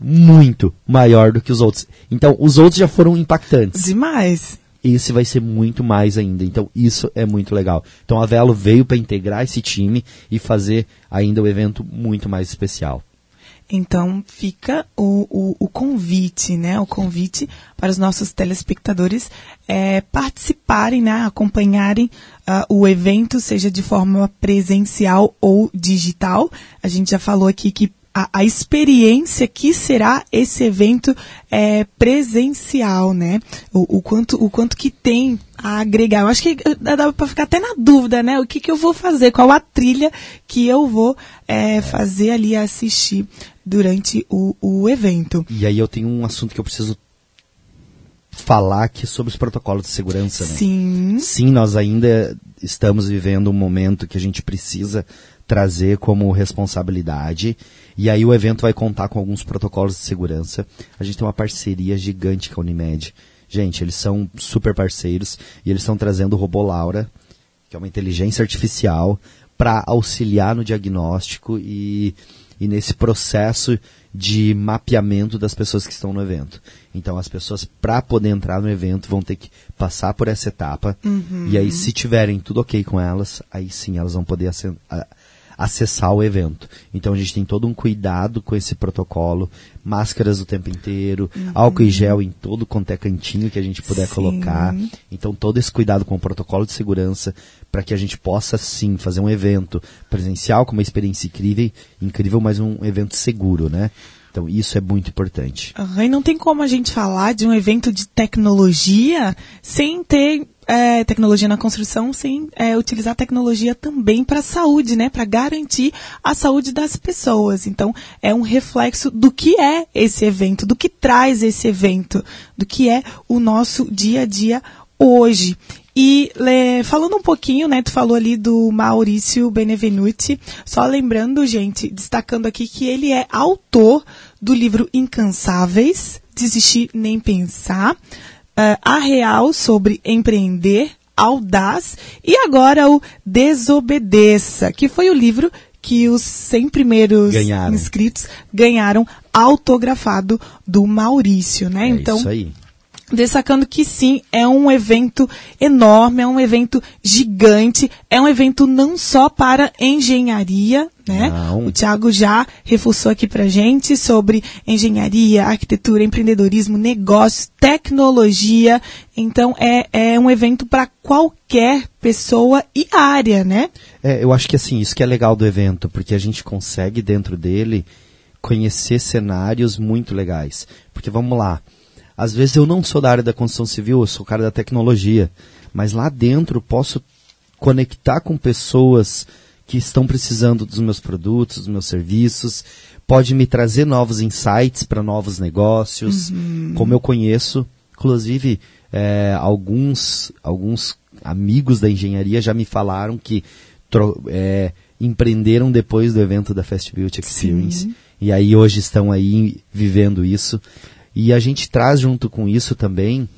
muito maior do que os outros. Então, os outros já foram impactantes. Demais. Esse vai ser muito mais ainda. Então, isso é muito legal. Então, a Velo veio para integrar esse time e fazer ainda o evento muito mais especial. Então fica o, o, o convite, né? O convite para os nossos telespectadores é, participarem, né? Acompanharem ah, o evento, seja de forma presencial ou digital. A gente já falou aqui que a, a experiência que será esse evento é presencial, né? O, o quanto o quanto que tem a agregar. Eu acho que eh, dá para ficar até na dúvida, né? O que, que eu vou fazer? Qual a trilha que eu vou eh, fazer ali assistir durante o, o evento? E aí eu tenho um assunto que eu preciso falar aqui sobre os protocolos de segurança, né? Sim. Sim, nós ainda estamos vivendo um momento que a gente precisa trazer como responsabilidade. E aí o evento vai contar com alguns protocolos de segurança. A gente tem uma parceria gigante com a Unimed. Gente, eles são super parceiros e eles estão trazendo o robô Laura, que é uma inteligência artificial, para auxiliar no diagnóstico e e nesse processo de mapeamento das pessoas que estão no evento. Então as pessoas para poder entrar no evento vão ter que passar por essa etapa e aí se tiverem tudo ok com elas, aí sim elas vão poder acessar o evento. Então a gente tem todo um cuidado com esse protocolo, máscaras o tempo inteiro, álcool e gel em todo quanto é cantinho que a gente puder Sim. colocar. Então todo esse cuidado com o protocolo de segurança para que a gente possa sim fazer um evento presencial com uma experiência incrível, incrível, mas um evento seguro, né? Então isso é muito importante. Aham, e não tem como a gente falar de um evento de tecnologia sem ter é, tecnologia na construção, sem é, utilizar tecnologia também para a saúde, né? Para garantir a saúde das pessoas. Então, é um reflexo do que é esse evento, do que traz esse evento, do que é o nosso dia a dia hoje. E le- falando um pouquinho, né, tu falou ali do Maurício Benevenuti, só lembrando, gente, destacando aqui que ele é autor do livro Incansáveis, Desistir Nem Pensar, ah, A Real sobre Empreender, Audaz, e agora o Desobedeça, que foi o livro que os 100 primeiros Ganharam. inscritos ganharam autografado do Maurício, né? É então, isso aí. Destacando que sim, é um evento enorme, é um evento gigante, é um evento não só para engenharia, né? Não. O Thiago já reforçou aqui pra gente sobre engenharia, arquitetura, empreendedorismo, negócios, tecnologia. Então é, é um evento para qualquer pessoa e área, né? É, eu acho que assim, isso que é legal do evento, porque a gente consegue dentro dele conhecer cenários muito legais. Porque vamos lá, às vezes eu não sou da área da construção civil, eu sou cara da tecnologia, mas lá dentro posso conectar com pessoas que estão precisando dos meus produtos, dos meus serviços, pode me trazer novos insights para novos negócios, como eu conheço, inclusive é, alguns alguns amigos da engenharia já me falaram que é, empreenderam depois do evento da Fast Beauty Experience. E aí hoje estão aí vivendo isso e a gente traz junto com isso também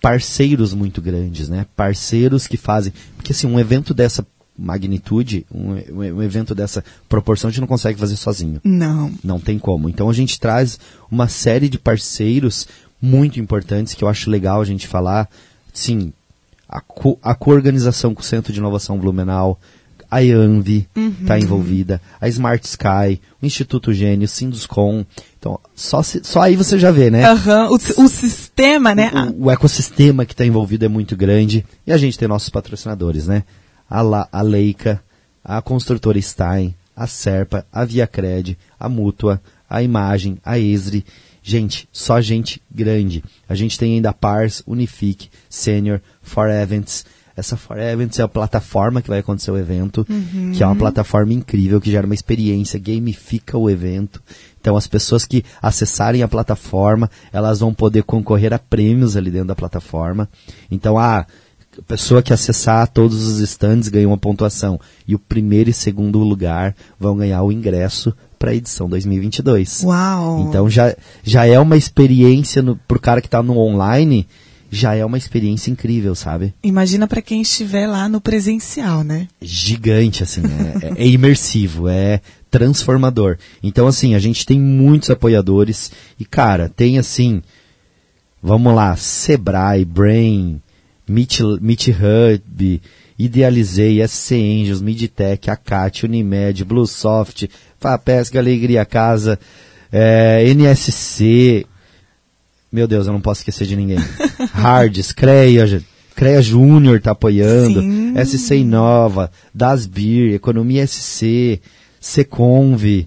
parceiros muito grandes, né? Parceiros que fazem. Porque assim, um evento dessa magnitude, um, um- evento dessa proporção, a gente não consegue fazer sozinho. Não. Não tem como. Então a gente traz uma série de parceiros muito importantes que eu acho legal a gente falar. Sim, a, co a coorganização com o Centro de Inovação Blumenau, a IANV está envolvida, a Smart Sky, o Instituto Gênio, Sinduscom. Então, só, se- só aí você já vê, né? Aham, o, o sistema, né? O, o ecossistema que está envolvido é muito grande. E a gente tem nossos patrocinadores, né? A, La, a Leica, a construtora Stein, a Serpa, a Viacred, a Mútua, a Imagem, a Esri. Gente, só gente grande. A gente tem ainda a Pars, Unifique, Senior, For Events. Essa For Events é a plataforma que vai acontecer o evento, que é uma plataforma incrível, que gera uma experiência, gamifica o evento. Então as pessoas que acessarem a plataforma, elas vão poder concorrer a prêmios ali dentro da plataforma. Então a pessoa que acessar todos os stands ganha uma pontuação. E o primeiro e segundo lugar vão ganhar o ingresso para a edição 2022. Uau! Então já, já é uma experiência no, pro cara que está no online, já é uma experiência incrível, sabe? Imagina para quem estiver lá no presencial, né? gigante, assim, é, é imersivo, é transformador. Então, assim, a gente tem muitos apoiadores e, cara, tem assim, vamos lá, Sebrae, Brain, Meet, Meet Hub, Idealizei, SC Angels, Midtech, Acate, Unimed, Bluesoft, Fapesc, Alegria Casa, é, NSC, meu Deus, eu não posso esquecer de ninguém. Hards, CREA, CREA Júnior tá apoiando, Sim. SC Inova, Dasbir, Economia SC, Seconv,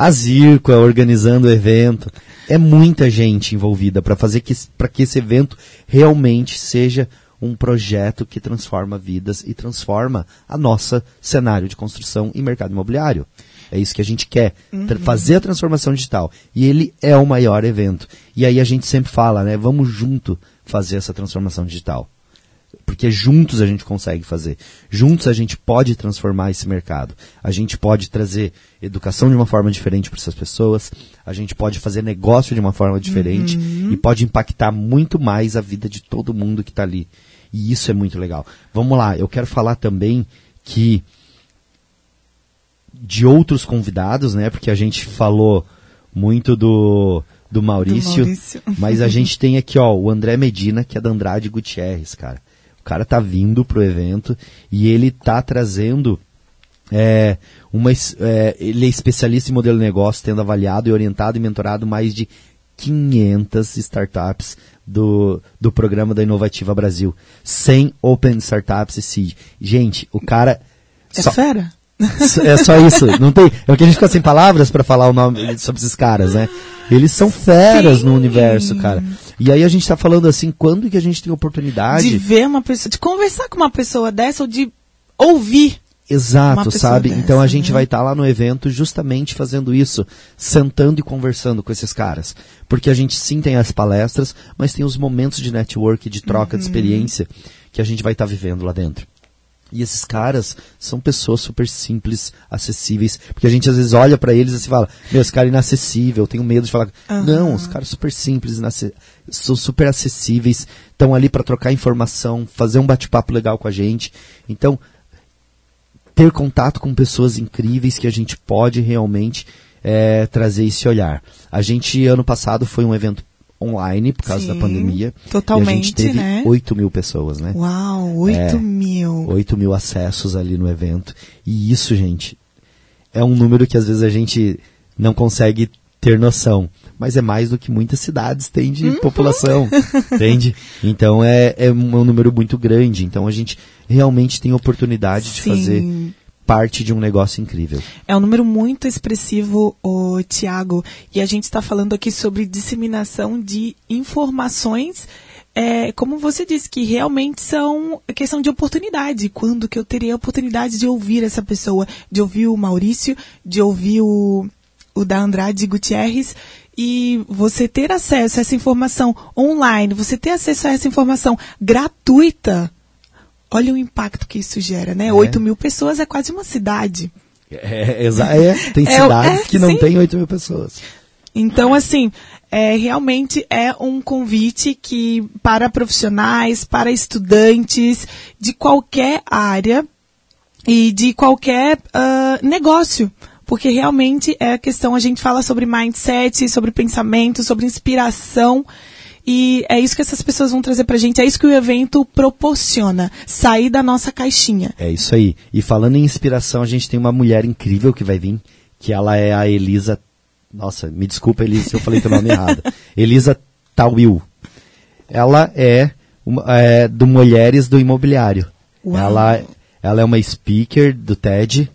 a Zirco é organizando o evento. É muita gente envolvida para fazer que para que esse evento realmente seja um projeto que transforma vidas e transforma a nossa cenário de construção e mercado imobiliário. É isso que a gente quer, tra- fazer a transformação digital. E ele é o maior evento. E aí a gente sempre fala, né, vamos junto fazer essa transformação digital. Porque juntos a gente consegue fazer. Juntos a gente pode transformar esse mercado. A gente pode trazer educação de uma forma diferente para essas pessoas. A gente pode fazer negócio de uma forma diferente. E pode impactar muito mais a vida de todo mundo que está ali. E isso é muito legal. Vamos lá, eu quero falar também que de outros convidados, né? Porque a gente falou muito do, do Maurício, Do Maurício. mas a gente tem aqui, ó, o André Medina, que é da Andrade Gutierrez, cara. O cara tá vindo pro evento e ele tá trazendo é, uma, é, ele é especialista em modelo de negócio, tendo avaliado e orientado e mentorado mais de 500 startups do, do programa da Inovativa Brasil. 100 Open Startups e Seed. Gente, o cara... É só- fera? é só isso. Não tem. É que a gente fica sem palavras pra falar o nome sobre esses caras, né? Eles são feras no Sim. universo, cara. E aí a gente tá falando assim, quando que a gente tem oportunidade? De ver uma pessoa, de conversar com uma pessoa dessa ou de ouvir. Exato, sabe? dessa, então a gente né? vai estar lá no evento justamente fazendo isso, sentando e conversando com esses caras. Porque a gente sim tem as palestras, mas tem os momentos de network, de troca Uhum. de experiência que a gente vai estar vivendo lá dentro. E esses caras são pessoas super simples, acessíveis, porque a gente às vezes olha pra eles e se fala, meu, esse cara é inacessível, tenho medo de falar. Aham. Não, os caras super simples, são super acessíveis, estão ali pra trocar informação, fazer um bate-papo legal com a gente. Então, ter contato com pessoas incríveis que a gente pode realmente é, trazer esse olhar. A gente, ano passado, foi um evento online por causa da Sim, pandemia. E a totalmente, gente teve né? 8 mil pessoas, né? Uau, 8 É. mil. 8 mil acessos ali no evento. E isso, gente, é um número que às vezes a gente não consegue ter noção. Mas é mais do que muitas cidades têm de Uhum. população. entende? Então é, é um número muito grande. Então a gente realmente tem oportunidade de Sim. fazer parte de um negócio incrível. É um número muito expressivo, o Tiago. E a gente está falando aqui sobre disseminação de informações. é, como você disse, que realmente são questão de oportunidade. Quando que eu teria a oportunidade de ouvir essa pessoa, de ouvir o Maurício, de ouvir o, o da Andrade Gutierrez, e você ter acesso a essa informação online, você ter acesso a essa informação gratuita, olha o impacto que isso gera, né? É. 8 mil pessoas é quase uma cidade. É, exa- é, tem É, cidades é, que não sim. tem 8 mil pessoas. Então, assim, é, realmente é um convite que para profissionais, para estudantes de qualquer área e de qualquer ah, negócio. Porque realmente é a questão, a gente fala sobre mindset, sobre pensamento, sobre inspiração. E é isso que essas pessoas vão trazer pra gente, é isso que o evento proporciona. Sair da nossa caixinha. É isso aí. E falando em inspiração, a gente tem uma mulher incrível que vai vir, que ela é a Elisa. Nossa, me desculpa, Elisa, se eu falei teu nome errado. Elisa Tawil. Ela é, uma, é do Mulheres do Imobiliário. Uau. Ela, ela é uma speaker do TED.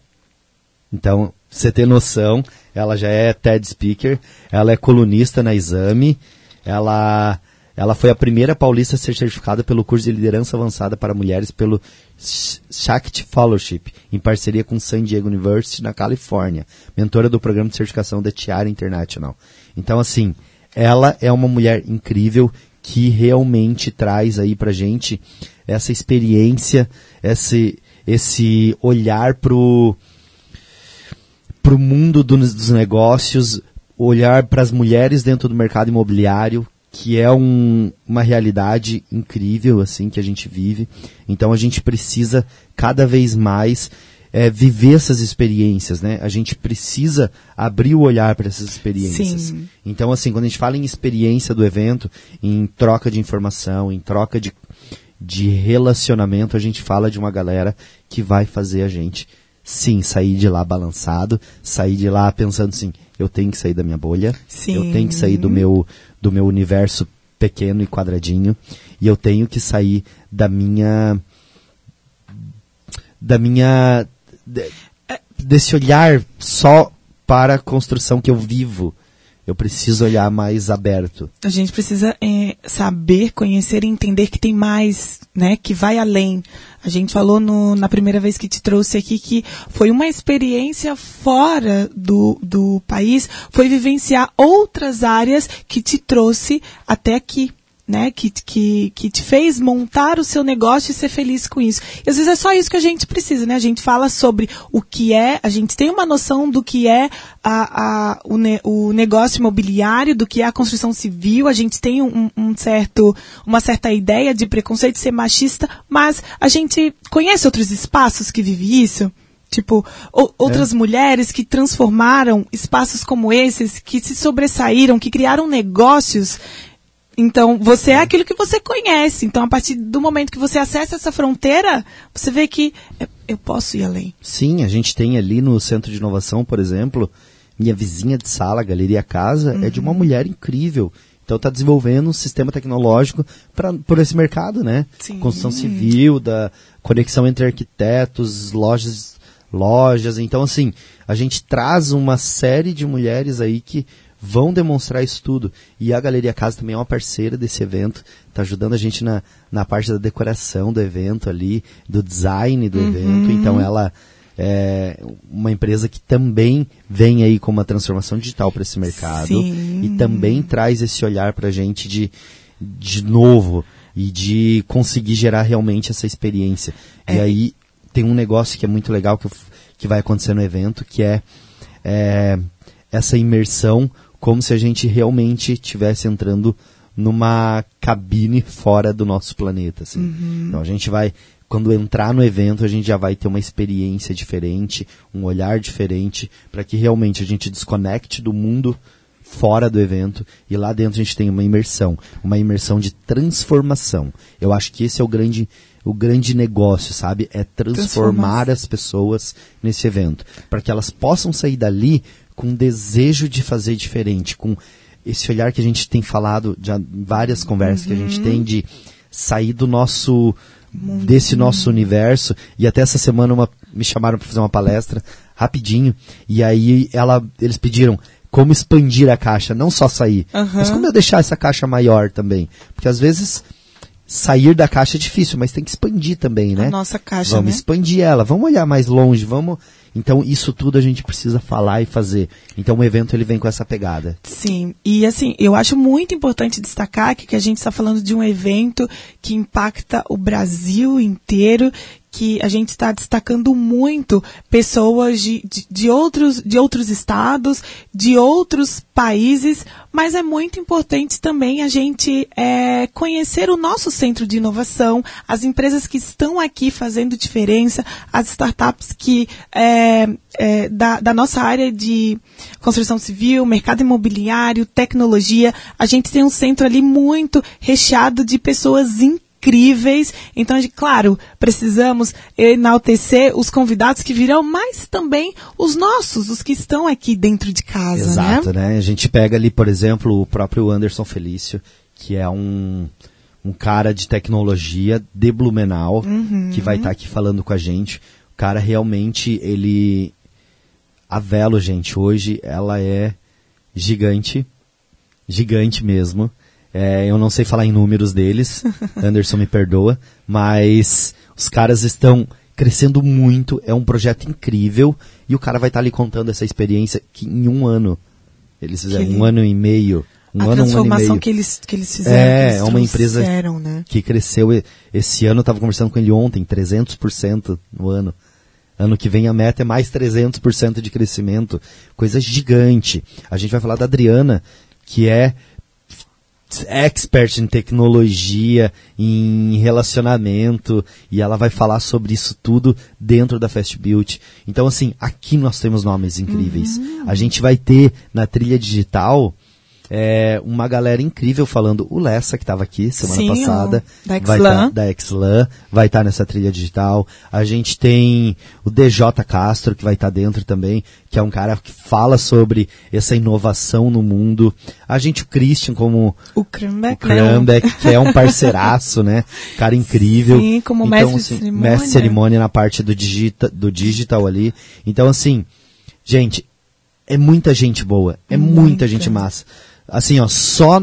Então, pra você ter noção, ela já é TED speaker. Ela é colunista na Exame. Ela, ela foi a primeira paulista a ser certificada pelo curso de liderança avançada para mulheres pelo Sh- Shakti Fellowship, em parceria com San Diego University, na Califórnia. Mentora do programa de certificação da Tiara International. Então, assim, ela é uma mulher incrível que realmente traz aí pra gente essa experiência, esse, esse olhar pro, para o mundo do- dos negócios, olhar para as mulheres dentro do mercado imobiliário, que é um- uma realidade incrível assim que a gente vive. Então a gente precisa cada vez mais é, viver essas experiências, né? A gente precisa abrir o olhar para essas experiências. Sim. Então assim, quando a gente fala em experiência do evento, em troca de informação, em troca de de relacionamento, a gente fala de uma galera que vai fazer a gente sim sair de lá balançado, sair de lá pensando assim, eu tenho que sair da minha bolha, Sim. eu tenho que sair do meu do meu universo pequeno e quadradinho e eu tenho que sair da minha da minha de- desse olhar só para a construção que eu vivo. Eu preciso olhar mais aberto. A gente precisa é, saber, conhecer e entender que tem mais, né? Que vai além. A gente falou no- na primeira vez que te trouxe aqui que foi uma experiência fora do, do país, foi vivenciar outras áreas que te trouxe até aqui. Né, que, que, que te fez montar o seu negócio e ser feliz com isso. E às vezes é só isso que a gente precisa, né? A gente fala sobre o que é, a gente tem uma noção do que é a, a, o, ne, o negócio imobiliário, do que é a construção civil, a gente tem um, um certo, uma certa ideia de preconceito de ser machista, mas a gente conhece outros espaços que vive isso. Tipo, ou, outras é. mulheres que transformaram espaços como esses, que se sobressaíram, que criaram negócios. Então, você é aquilo que você conhece. Então, a partir do momento que você acessa essa fronteira, você vê que eu posso ir além. Sim, a gente tem ali no Centro de Inovação, por exemplo, minha vizinha de sala, Galeria Casa, uhum. é de uma uhum. mulher incrível. Então está desenvolvendo um sistema tecnológico para por esse mercado, né? Sim. Construção civil, da conexão entre arquitetos, lojas, lojas. Então assim, a gente traz uma série de mulheres aí que vão demonstrar isso tudo. E a Galeria Casa também é uma parceira desse evento, está ajudando a gente na, na parte da decoração do evento ali, do design do uhum. evento. Então ela é uma empresa que também vem aí com uma transformação digital para esse mercado Sim. e também traz esse olhar para a gente de, de novo e de conseguir gerar realmente essa experiência. É. E aí tem um negócio que é muito legal que, que vai acontecer no evento, que é, é essa imersão como se a gente realmente estivesse entrando numa cabine fora do nosso planeta. Assim. Uhum. Então a gente vai, quando entrar no evento, a gente já vai ter uma experiência diferente, um olhar diferente, para que realmente a gente desconecte do mundo fora do evento e lá dentro a gente tem uma imersão, uma imersão de transformação. Eu acho que esse é o grande o grande negócio, sabe? É transformar as pessoas nesse evento, para que elas possam sair dali com desejo de fazer diferente, com esse olhar que a gente tem falado, já várias conversas uhum. que a gente tem de sair do nosso desse nosso universo e até essa semana uma, me chamaram para fazer uma palestra rapidinho e aí ela eles pediram como expandir a caixa, não só sair, uhum. mas como eu deixar essa caixa maior também, porque às vezes sair da caixa é difícil, mas tem que expandir também, né? A nossa caixa, Vamos né? expandir ela, vamos olhar mais longe, vamos então, isso tudo a gente precisa falar e fazer. Então, o evento ele vem com essa pegada. Sim, e assim, eu acho muito importante destacar que, que a gente está falando de um evento que impacta o Brasil inteiro que a gente está destacando muito pessoas de, de, de, outros, de outros estados, de outros países, mas é muito importante também a gente é, conhecer o nosso centro de inovação, as empresas que estão aqui fazendo diferença, as startups que é, é, da, da nossa área de construção civil, mercado imobiliário, tecnologia. A gente tem um centro ali muito recheado de pessoas incríveis incríveis. Então, de, claro, precisamos enaltecer os convidados que virão, mas também os nossos, os que estão aqui dentro de casa. Né? Exato, né? né? A gente pega ali, por exemplo, o próprio Anderson Felício, que é um, um cara de tecnologia de Blumenau, uhum. que vai estar tá aqui falando com a gente. O cara realmente, ele. A Velo, gente, hoje ela é gigante, gigante mesmo. É, eu não sei falar em números deles, Anderson me perdoa, mas os caras estão crescendo muito, é um projeto incrível e o cara vai estar tá ali contando essa experiência que em um ano, eles fizeram um ano e meio, um a ano, transformação um ano e que eles que eles fizeram, é, eles é uma empresa né? que cresceu esse ano, eu estava conversando com ele ontem, 300% no ano. Ano que vem a meta é mais 300% de crescimento, coisa gigante. A gente vai falar da Adriana, que é expert em tecnologia, em relacionamento, e ela vai falar sobre isso tudo dentro da Fast Build. Então, assim, aqui nós temos nomes incríveis. Uhum. A gente vai ter na trilha digital é, uma galera incrível falando. O Lessa, que estava aqui semana Sim, passada, da tá, Exlan, vai estar tá nessa trilha digital. A gente tem o DJ Castro, que vai estar tá dentro também, que é um cara que fala sobre essa inovação no mundo. A gente, o Christian, como o Krambeck, o Krambeck que é um parceiraço, né? Cara incrível. Sim, como então, mestre assim, de cerimônia. Mestre de cerimônia na parte do, digita, do digital ali. Então, assim, gente, é muita gente boa, é muita, muita gente massa assim, ó, só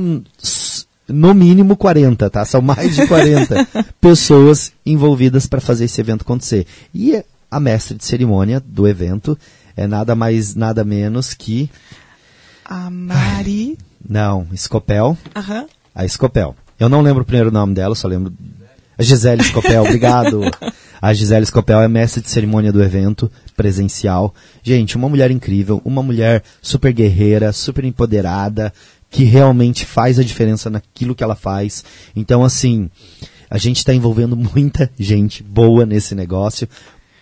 no mínimo 40, tá? São mais de 40 pessoas envolvidas para fazer esse evento acontecer. E a mestre de cerimônia do evento é nada mais, nada menos que. A Mari. Não, Scopel. Aham. A Scopel. Eu não lembro o primeiro nome dela, só lembro. A Gisele Scopel, obrigado. A Gisele Scopel é mestre de cerimônia do evento presencial. Gente, uma mulher incrível, uma mulher super guerreira, super empoderada, que realmente faz a diferença naquilo que ela faz. Então, assim, a gente está envolvendo muita gente boa nesse negócio.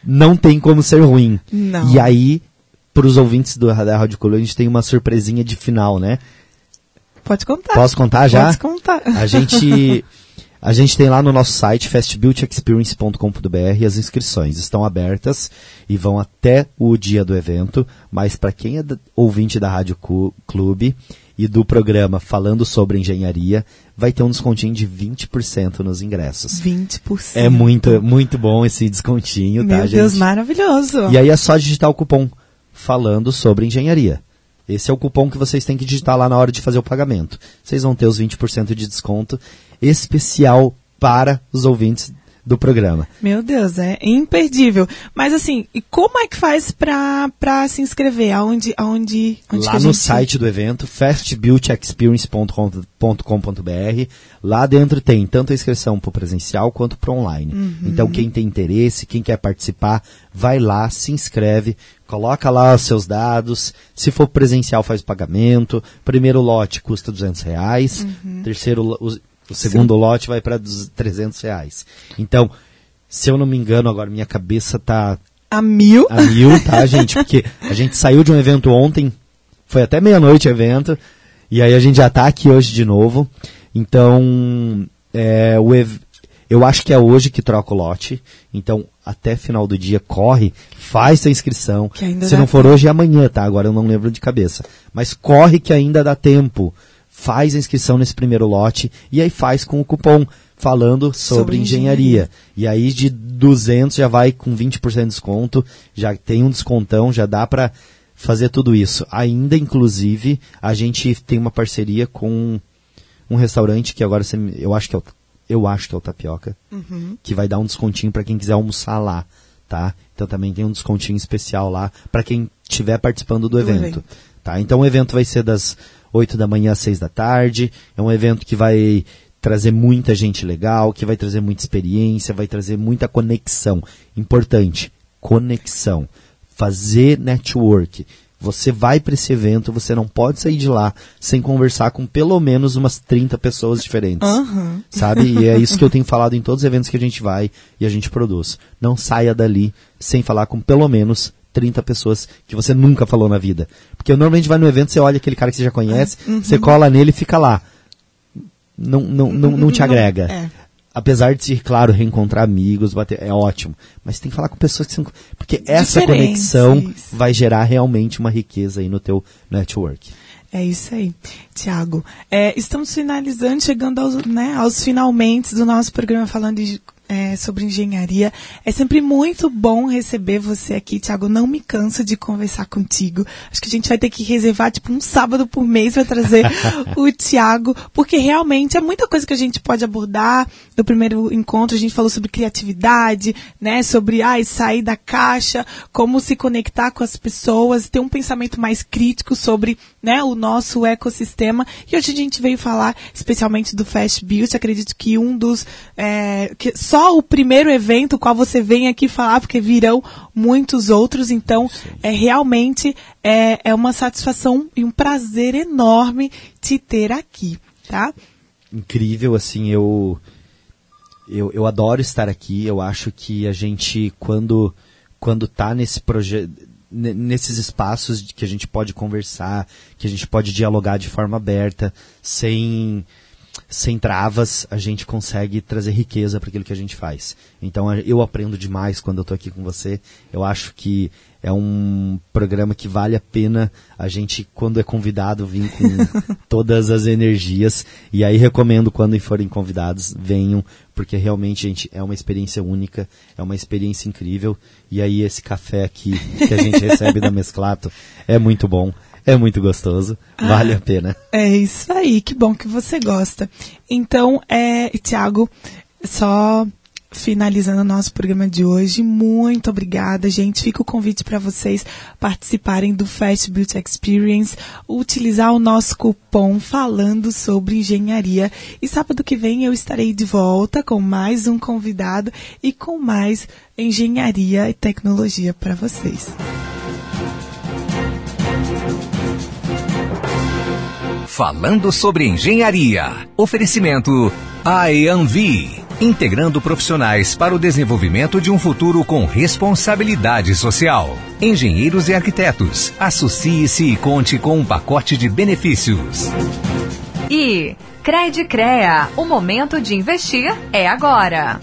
não tem como ser ruim. Não. E aí, para os ouvintes do da Rádio Colô, a gente tem uma surpresinha de final, né? Pode contar. Posso contar já? Pode contar. A gente, a gente tem lá no nosso site, fastbuildexperience.com.br, as inscrições estão abertas e vão até o dia do evento, mas para quem é ouvinte da Rádio Clube e do programa falando sobre engenharia, vai ter um descontinho de 20% nos ingressos. 20%. É muito, muito bom esse descontinho, Meu tá, Deus, gente? maravilhoso. E aí é só digitar o cupom falando sobre engenharia. Esse é o cupom que vocês têm que digitar lá na hora de fazer o pagamento. Vocês vão ter os 20% de desconto especial para os ouvintes do programa. Meu Deus, é imperdível. Mas assim, e como é que faz pra, pra se inscrever? Aonde, aonde, onde lá no gente... site do evento, fastbuildexperience.com.br, lá dentro tem tanto a inscrição para presencial quanto para online. Uhum. Então quem tem interesse, quem quer participar, vai lá, se inscreve, coloca lá os seus dados, se for presencial faz o pagamento, primeiro lote custa 200 reais, Uhum. terceiro, o, segundo lote vai para 300 reais. Então, se eu não me engano, agora minha cabeça tá A mil? a mil, tá, gente? Porque a gente saiu de um evento ontem, foi até meia-noite o evento, e aí a gente já tá aqui hoje de novo. Então, é, o ev- eu acho que é hoje que troca o lote. Então, até final do dia, corre, faz sua inscrição. Que ainda Se não for tempo. hoje, é amanhã, tá? Agora eu não lembro de cabeça. Mas corre que ainda dá tempo. Faz a inscrição nesse primeiro lote e aí faz com o cupom falando sobre, Sobre engenharia. E aí de 200 já vai com 20% de desconto, já tem um descontão, já dá para fazer tudo isso. Ainda, inclusive, a gente tem uma parceria com um restaurante que agora você eu acho que é o, eu acho que é o Tapioca, que vai dar um descontinho para quem quiser almoçar lá, tá? Então também tem um descontinho especial lá para quem estiver participando do evento, evento. tá? Então o evento vai ser das 8 da manhã às 6 da tarde, é um evento que vai trazer muita gente legal, que vai trazer muita experiência, vai trazer muita conexão. Importante, conexão. Fazer network. Você vai para esse evento, você não pode sair de lá sem conversar com pelo menos umas 30 pessoas diferentes. Aham. Sabe? E é isso que eu tenho falado em todos os eventos que a gente vai e a gente produz. Não saia dali sem falar com pelo menos 30 pessoas que você nunca falou na vida. Porque normalmente vai no evento, você olha aquele cara que você já conhece, você cola nele e fica lá. Não, não, não, não te agrega. é. Apesar de, claro, reencontrar amigos, bater, é ótimo. Mas tem que falar com pessoas que são. Porque essa conexão vai gerar realmente uma riqueza aí no teu network. É isso aí, Tiago. estamos finalizando, chegando aos, né, aos finalmente do nosso programa falando de, é, sobre engenharia. É sempre muito bom receber você aqui, Tiago. Não me canso de conversar contigo. Acho que a gente vai ter que reservar tipo um sábado por mês para trazer o Tiago, porque realmente é muita coisa que a gente pode abordar. No primeiro encontro a gente falou sobre criatividade, né, sobre ai, sair da caixa, como se conectar com as pessoas, ter um pensamento mais crítico sobre né, o nosso ecossistema. E hoje a gente veio falar especialmente do Fast Build. Acredito que um dos. é, que só o primeiro evento qual você vem aqui falar, porque virão muitos outros. Então, é realmente é, é uma satisfação e um prazer enorme te ter aqui, tá? incrível, assim, eu, eu, eu adoro estar aqui, eu acho que a gente, quando, quando tá nesse projeto, nesses espaços que a gente pode conversar, que a gente pode dialogar de forma aberta, sem, sem travas, a gente consegue trazer riqueza para aquilo que a gente faz. Então eu aprendo demais quando eu estou aqui com você. Eu acho que é um programa que vale a pena a gente, quando é convidado, vir com todas as energias. E aí recomendo quando forem convidados, venham, porque realmente, gente, é uma experiência única, é uma experiência incrível. E aí esse café aqui que a gente recebe da Mesclato é muito bom, é muito gostoso, vale a pena. É isso aí, que bom que você gosta. Então, é, Tiago, só finalizando o nosso programa de hoje, muito obrigada, gente. Fica o convite para vocês participarem do Fast Beauty Experience, utilizar o nosso cupom falando sobre engenharia. E sábado que vem eu estarei de volta com mais um convidado e com mais engenharia e tecnologia para vocês. Falando sobre engenharia. Oferecimento AEANVI. integrando profissionais para o desenvolvimento de um futuro com responsabilidade social. Engenheiros e arquitetos, associe-se e conte com um pacote de benefícios. E Cred Crea, o momento de investir é agora.